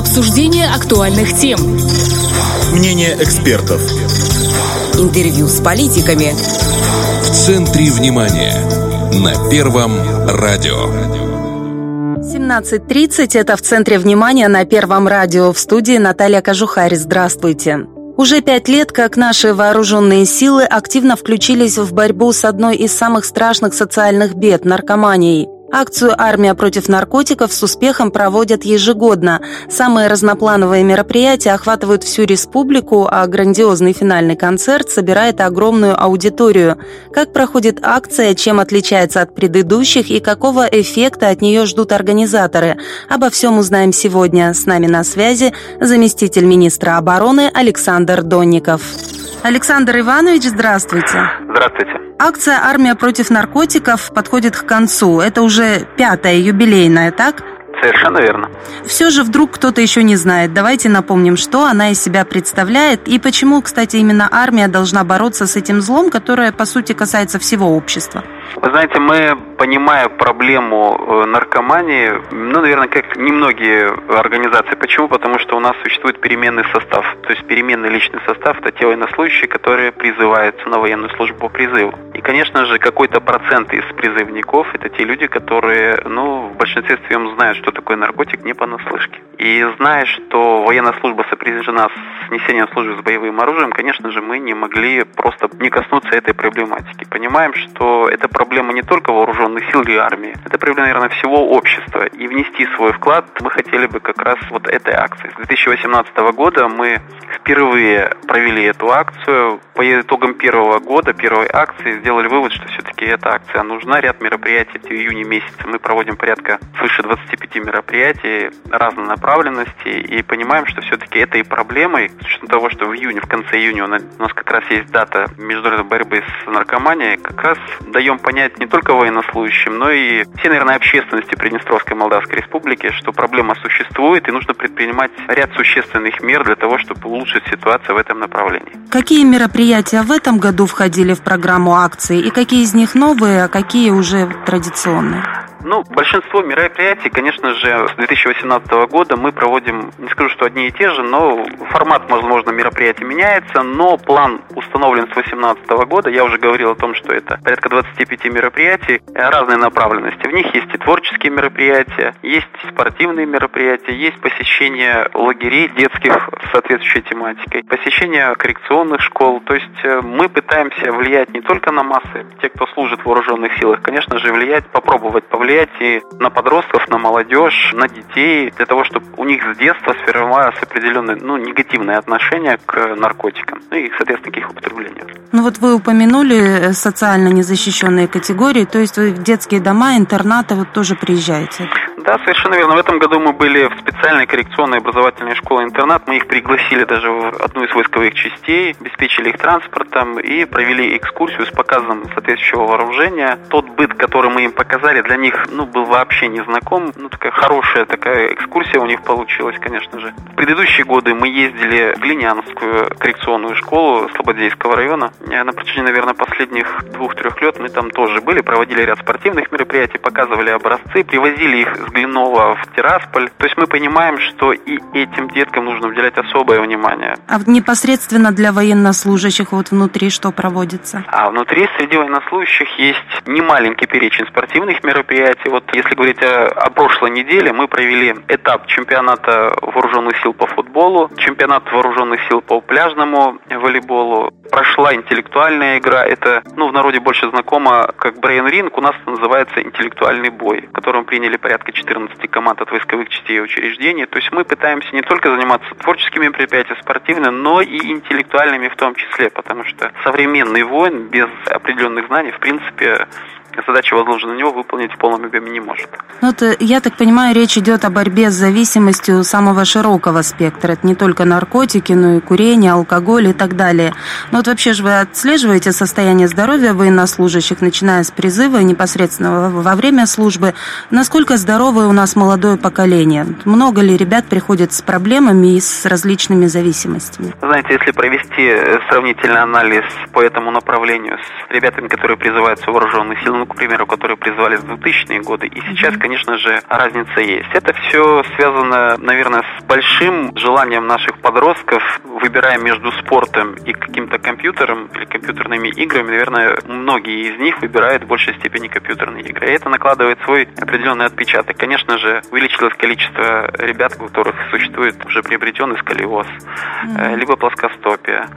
Обсуждение актуальных тем. Мнение экспертов. Интервью с политиками. В центре внимания. На Первом радио. 17.30 – это в центре внимания на Первом радио. В студии Наталья Кожухарь. Здравствуйте. Уже пять лет, как наши вооруженные силы активно включились в борьбу с одной из самых страшных социальных бед – наркоманией – Акцию «Армия против наркотиков» с успехом проводят ежегодно. Самые разноплановые мероприятия охватывают всю республику, а грандиозный финальный концерт собирает огромную аудиторию. Как проходит акция, чем отличается от предыдущих и какого эффекта от нее ждут организаторы? Обо всем узнаем сегодня. С нами на связи заместитель министра обороны Александр Донников. Александр Иванович, здравствуйте. Здравствуйте. Акция «Армия против наркотиков» подходит к концу. Это уже пятая юбилейная, так? Совершенно верно. Все же вдруг кто-то еще не знает. Давайте напомним, что она из себя представляет и почему, кстати, именно армия должна бороться с этим злом, которое, по сути, касается всего общества. Вы знаете, мы, понимая проблему э, наркомании, ну, наверное, как немногие организации. Почему? Потому что у нас существует переменный состав. То есть переменный личный состав – это те военнослужащие, которые призываются на военную службу по призыву. И, конечно же, какой-то процент из призывников – это те люди, которые, ну, в большинстве своем знают, что такое наркотик не понаслышке. И зная, что военная служба сопряжена с несением службы с боевым оружием, конечно же, мы не могли просто не коснуться этой проблематики. Понимаем, что это проблема не только вооруженных сил или армии, это проблема, наверное, всего общества. И внести свой вклад мы хотели бы как раз вот этой акции. С 2018 года мы впервые провели эту акцию. По итогам первого года, первой акции, сделали вывод, что все-таки эта акция нужна. Ряд мероприятий в июне месяце мы проводим порядка свыше 25 мероприятий разной направленности и понимаем, что все-таки этой проблемой, с учетом того, что в июне, в конце июня у нас как раз есть дата международной борьбы с наркоманией, как раз даем понять не только военнослужащим, но и всей, наверное, общественности Приднестровской Молдавской Республики, что проблема существует и нужно предпринимать ряд существенных мер для того, чтобы улучшить ситуацию в этом направлении. Какие мероприятия в этом году входили в программу акции и какие из них новые, а какие уже традиционные? Ну, большинство мероприятий, конечно же, с 2018 года мы проводим, не скажу, что одни и те же, но формат, возможно, мероприятия меняется, но план установлен с 2018 года. Я уже говорил о том, что это порядка 25 мероприятий разной направленности. В них есть и творческие мероприятия, есть спортивные мероприятия, есть посещение лагерей детских с соответствующей тематикой, посещение коррекционных школ. То есть э, мы пытаемся влиять не только на массы, те, кто служит в вооруженных силах, конечно же, влиять, попробовать повлиять повлиять и на подростков, на молодежь, на детей, для того, чтобы у них с детства сформировалось определенное ну, негативное отношение к наркотикам ну, и, соответственно, к их употреблению. Ну вот вы упомянули э, социально незащищенные категории, то есть вы в детские дома, интернаты вот тоже приезжаете? Да, совершенно верно. В этом году мы были в специальной коррекционной образовательной школе-интернат. Мы их пригласили даже в одну из войсковых частей, обеспечили их транспортом и провели экскурсию с показом соответствующего вооружения. Тот быт, который мы им показали, для них ну, был вообще не знаком. Ну, такая хорошая такая экскурсия у них получилась, конечно же. В предыдущие годы мы ездили в Глинянскую коррекционную школу Слободейского района. На протяжении, наверное, последних двух-трех лет мы там тоже были, проводили ряд спортивных мероприятий, показывали образцы, привозили их с Глинова в Тирасполь. То есть мы понимаем, что и этим деткам нужно уделять особое внимание. А непосредственно для военнослужащих вот внутри что проводится? А внутри среди военнослужащих есть немаленький перечень спортивных мероприятий. Вот если говорить о, о прошлой неделе, мы провели этап чемпионата вооруженных сил по футболу, чемпионат вооруженных сил по пляжному волейболу. Прошла интеллектуальная игра. Это, ну, в народе больше знакомо как брейн-ринг. У нас это называется интеллектуальный бой, в котором приняли порядка 14 команд от войсковых частей и учреждений. То есть мы пытаемся не только заниматься творческими мероприятиями, спортивными, но и интеллектуальными в том числе, потому что современный воин без определенных знаний, в принципе, задача, возложенная на него, выполнить в полном объеме не может. Ну, это, я так понимаю, речь идет о борьбе с зависимостью самого широкого спектра. Это не только наркотики, но и курение, алкоголь и так далее. Но вот вообще же вы отслеживаете состояние здоровья военнослужащих, начиная с призыва непосредственно во время службы. Насколько здоровое у нас молодое поколение? Много ли ребят приходят с проблемами и с различными зависимостями? Знаете, если провести сравнительный анализ по этому направлению с ребятами, которые призываются в вооруженные силы, ну, к примеру, которые призывались в 2000-е годы, и сейчас, конечно же, разница есть. Это все связано, наверное, с большим желанием наших подростков, выбирая между спортом и каким-то компьютером или компьютерными играми, наверное, многие из них выбирают в большей степени компьютерные игры. И это накладывает свой определенный отпечаток. Конечно же, увеличилось количество ребят, у которых существует уже приобретенный сколиоз, mm-hmm. либо плоскостопия.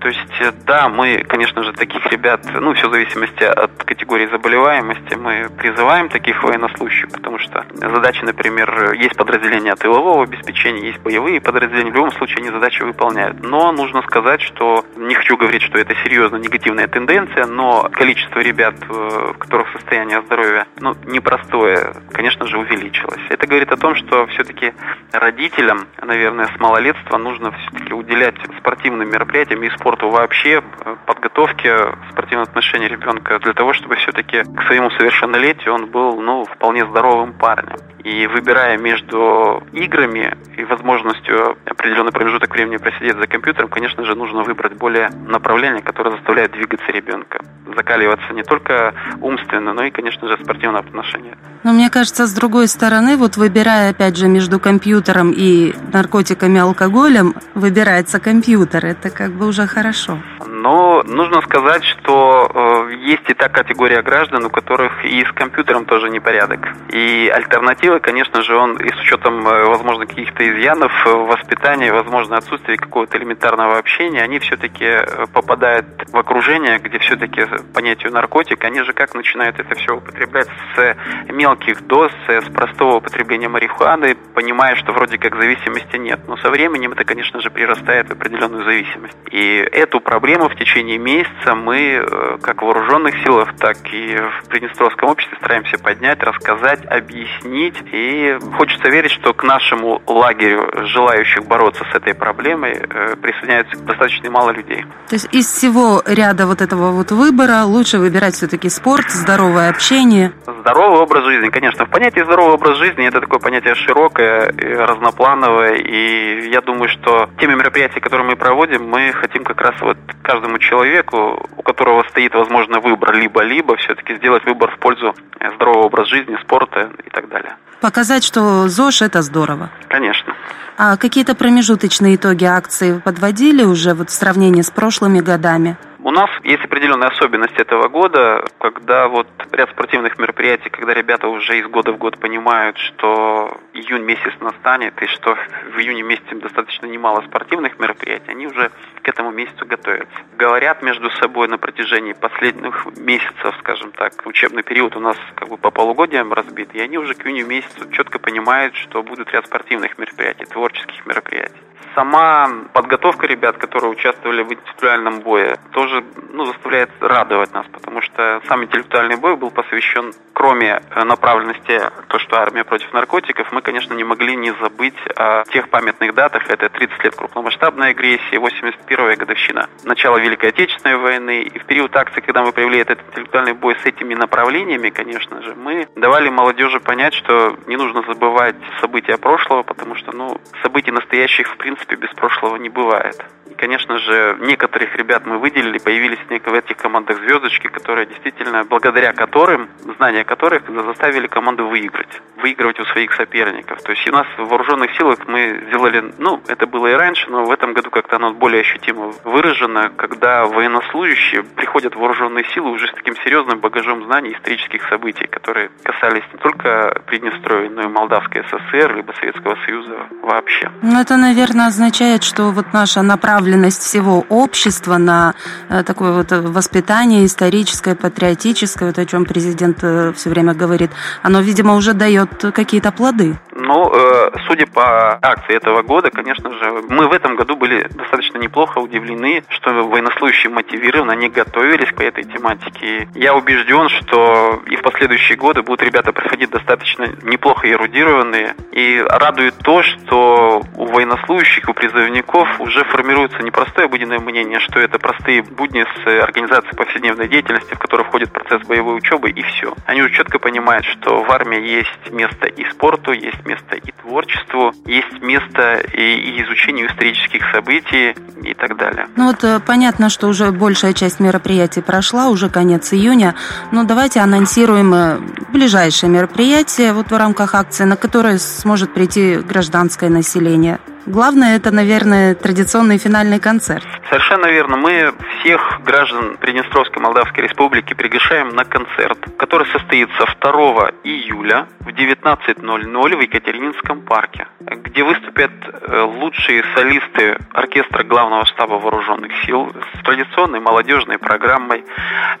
То есть, э, да, мы, конечно же, таких ребят, ну, все в зависимости от категории заболеваемости, мы призываем таких военнослужащих, потому что задачи, например, есть подразделения тылового обеспечения, есть боевые подразделения, в любом случае они задачи выполняют. Но нужно сказать, что, не хочу говорить, что это серьезно негативная тенденция, но количество ребят, у э, которых состояние здоровья, ну, непростое, конечно же, увеличилось. Это говорит о том, что все-таки родителям, наверное, с малолетства нужно все-таки уделять спортивным мероприятиям и спорту спорту вообще, э, подготовке спортивного отношения ребенка для того, чтобы все-таки к своему совершеннолетию он был, ну, вполне здоровым парнем. И выбирая между играми и возможностью определенный промежуток времени просидеть за компьютером, конечно же, нужно выбрать более направление, которое заставляет двигаться ребенка. Закаливаться не только умственно, но и, конечно же, спортивное отношение. Но мне кажется, с другой стороны, вот выбирая, опять же, между компьютером и наркотиками, алкоголем, выбирается компьютер. Это как бы уже хорошо. Но нужно сказать, что э, есть и та категория граждан, у которых и с компьютером тоже непорядок. И альтернатива, конечно же, он и с учетом, э, возможно, каких-то изъянов э, воспитании, возможно, отсутствие какого-то элементарного общения, они все-таки э, попадают в окружение, где все-таки понятию наркотик, они же как начинают это все употреблять с мелких доз, с простого употребления марихуаны, понимая, что вроде как зависимости нет. Но со временем это, конечно же, прирастает в определенную зависимость. И эту проблему в течение месяца мы, как вооруженных силах, так и в Приднестровском обществе стараемся поднять, рассказать, объяснить. И хочется верить, что к нашему лагерю желающих бороться с этой проблемой э, присоединяется достаточно мало людей. То есть из всего ряда вот этого вот выбора лучше выбирать все-таки спорт, здоровое общение? Здоровый образ жизни, конечно. В понятии здоровый образ жизни это такое понятие широкое, разноплановое. И я думаю, что теми мероприятиями, которые мы проводим, мы хотим как раз вот каждому человеку, у которого стоит, возможно, выбор либо-либо, все-таки сделать выбор в пользу здорового образа жизни, спорта и так далее. Показать, что ЗОЖ – это здорово. Конечно. А какие-то промежуточные итоги акции подводили уже вот в сравнении с прошлыми годами? У нас есть определенная особенность этого года, когда вот ряд спортивных мероприятий, когда ребята уже из года в год понимают, что июнь месяц настанет и что в июне месяце достаточно немало спортивных мероприятий, они уже к этому месяцу готовятся. Говорят между собой на протяжении последних месяцев, скажем так, учебный период у нас как бы по полугодиям разбит, и они уже к июню месяцу четко понимают, что будут ряд спортивных мероприятий, творческих мероприятий сама подготовка ребят, которые участвовали в интеллектуальном бое, тоже ну, заставляет радовать нас, потому что сам интеллектуальный бой был посвящен, кроме э, направленности, то, что армия против наркотиков, мы, конечно, не могли не забыть о тех памятных датах. Это 30 лет крупномасштабной агрессии, 81-я годовщина начала Великой Отечественной войны. И в период акции, когда мы провели этот интеллектуальный бой с этими направлениями, конечно же, мы давали молодежи понять, что не нужно забывать события прошлого, потому что, ну, событий настоящих, в принципе, принципе, без прошлого не бывает. Конечно же, некоторых ребят мы выделили, появились в этих командах звездочки, которые действительно, благодаря которым, знания которых заставили команду выиграть. Выигрывать у своих соперников. То есть у нас в вооруженных силах мы сделали, ну, это было и раньше, но в этом году как-то оно более ощутимо выражено, когда военнослужащие приходят в вооруженные силы уже с таким серьезным багажом знаний исторических событий, которые касались не только Приднестровья, но и Молдавской ССР, либо Советского Союза вообще. Ну, это, наверное, означает, что вот наша направленность всего общества на э, такое вот воспитание историческое, патриотическое, вот о чем президент э, все время говорит, оно, видимо, уже дает какие-то плоды. Ну, э, судя по акции этого года, конечно же, мы в этом году были достаточно неплохо удивлены, что военнослужащие мотивированы, они готовились к этой тематике. Я убежден, что и в последующие годы будут ребята проходить достаточно неплохо эрудированные. И радует то, что у военнослужащих, у призывников уже формируется не простое обыденное мнение, что это простые будни с организацией повседневной деятельности, в которой входит процесс боевой учебы, и все. Они уже четко понимают, что в армии есть место и спорту, есть место и творчеству, есть место и изучению исторических событий и так далее. Ну вот э, понятно, что уже большая часть мероприятий прошла, уже конец июня, но давайте анонсируем э, ближайшие мероприятия вот в рамках акции, на которые сможет прийти гражданское население. Главное, это, наверное, традиционный финальный концерт. Совершенно верно. Мы всех граждан Приднестровской Молдавской Республики приглашаем на концерт, который состоится 2 июля в 19.00 в Екатерининском парке, где выступят э, лучшие солисты оркестра Главного штаба Вооруженных сил с традиционной молодежной программой.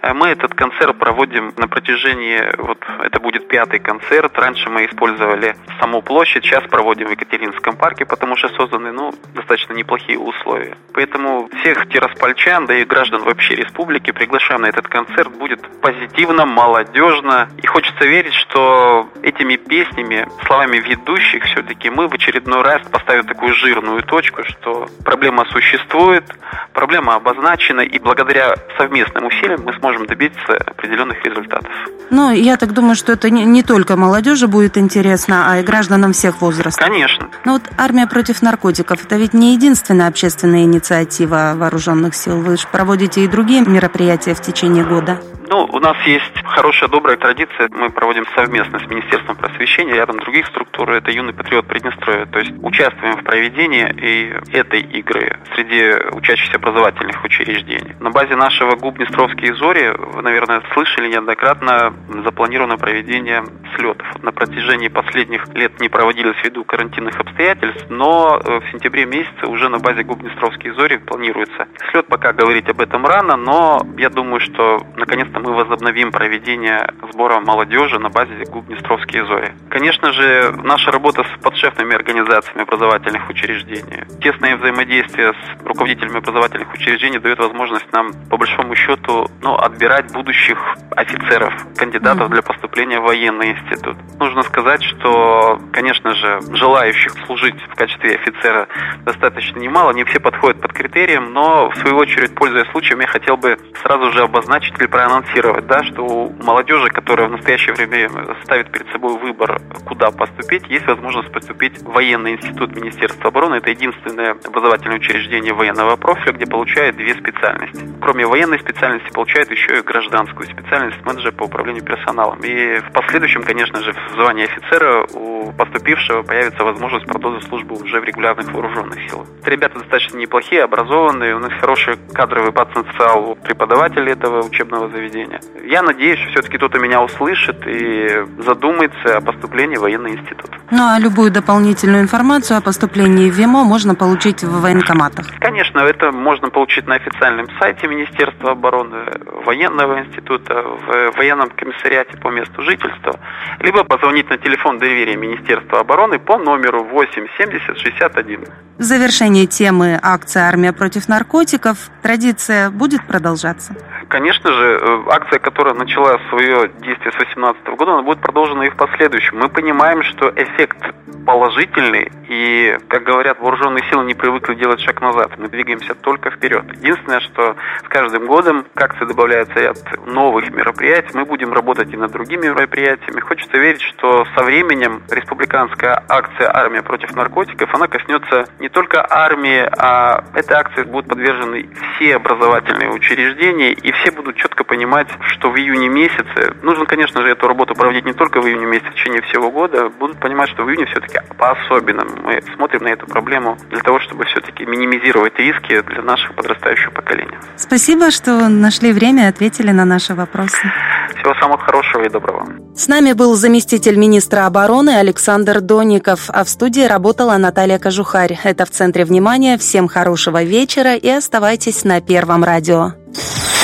Э, мы этот концерт проводим на протяжении, вот это будет пятый концерт. Раньше мы использовали саму площадь, сейчас проводим в Екатерининском парке, потому что созданы ну, достаточно неплохие условия. Поэтому всех тираспольчан, да и граждан вообще республики приглашаем на этот концерт. Будет позитивно, молодежно. И хочется верить, что этими песнями, словами ведущих, все-таки мы в очередной раз поставим такую жирную точку, что проблема существует, проблема обозначена, и благодаря совместным усилиям мы сможем добиться определенных результатов. Ну, я так думаю, что это не, не только молодежи будет интересно, а и гражданам всех возрастов. Конечно. Но вот армия против наркотиков – это ведь не единственная общественная инициатива вооруженных сил. Вы же проводите и другие мероприятия в течение года. Ну, у нас есть хорошая, добрая традиция. Мы проводим совместно с Министерством просвещения, рядом других структур. Это юный патриот Приднестровья. То есть участвуем в проведении и этой игры среди учащихся образовательных учреждений. На базе нашего ГУП Днестровские зори, вы, наверное, слышали неоднократно, запланировано проведение слетов. На протяжении последних лет не проводилось ввиду карантинных обстоятельств, но э, в сентябре месяце уже на базе ГУП Днестровские зори планируется слет. Пока говорить об этом рано, но я думаю, что наконец-то мы возобновим проведение сбора молодежи на базе ГУП «Днестровские зори». Конечно же, наша работа с подшефными организациями образовательных учреждений, тесное взаимодействие с руководителями образовательных учреждений дает возможность нам, по большому счету, ну, отбирать будущих офицеров, кандидатов для поступления в военный институт. Нужно сказать, что, конечно же, желающих служить в качестве офицера достаточно немало, не все подходят под критериям, но, в свою очередь, пользуясь случаем, я хотел бы сразу же обозначить или проанонсировать анонсировать, да, что у молодежи, которая в настоящее время ставит перед собой выбор, куда поступить, есть возможность поступить в военный институт Министерства обороны. Это единственное образовательное учреждение военного профиля, где получают две специальности. Кроме военной специальности, получают еще и гражданскую специальность менеджера по управлению персоналом. И в последующем, конечно же, в звании офицера у поступившего появится возможность продолжить службу уже в регулярных вооруженных силах. Это ребята достаточно неплохие, образованные, у нас хороший кадровый потенциал у преподавателей этого учебного заведения заведения. Я надеюсь, что все-таки кто-то меня услышит и задумается о поступлении в военный институт. Ну а любую дополнительную информацию о поступлении в ВИМО можно получить в военкоматах? Конечно, это можно получить на официальном сайте Министерства обороны, военного института, в военном комиссариате по месту жительства, либо позвонить на телефон доверия Министерства обороны по номеру 8 70 61. В завершении темы акция «Армия против наркотиков» традиция будет продолжаться? Конечно же, э, акция, которая начала свое действие с 2018 года, она будет продолжена и в последующем. Мы понимаем, что эффект положительный, и, как говорят, вооруженные силы не привыкли делать шаг назад. Мы двигаемся только вперед. Единственное, что с каждым годом к акции добавляется ряд новых мероприятий. Мы будем работать и над другими мероприятиями. Хочется верить, что со временем республиканская акция «Армия против наркотиков», она коснется не только армии, а этой акции будут подвержены все образовательные учреждения, и все будут четко понимать, что в июне месяце, нужно, конечно же, эту работу проводить не только в июне месяце, в течение всего года, будут понимать, что в июне все-таки по-особенному мы смотрим на эту проблему для того, чтобы все-таки минимизировать риски для нашего подрастающего поколения. Спасибо, что нашли время и ответили на наши вопросы. Всего самого хорошего и доброго. С нами был заместитель министра обороны Александр Доников, а в студии работала Наталья Кожухарь. Это в центре внимания. Всем хорошего вечера и оставайтесь на Первом радио.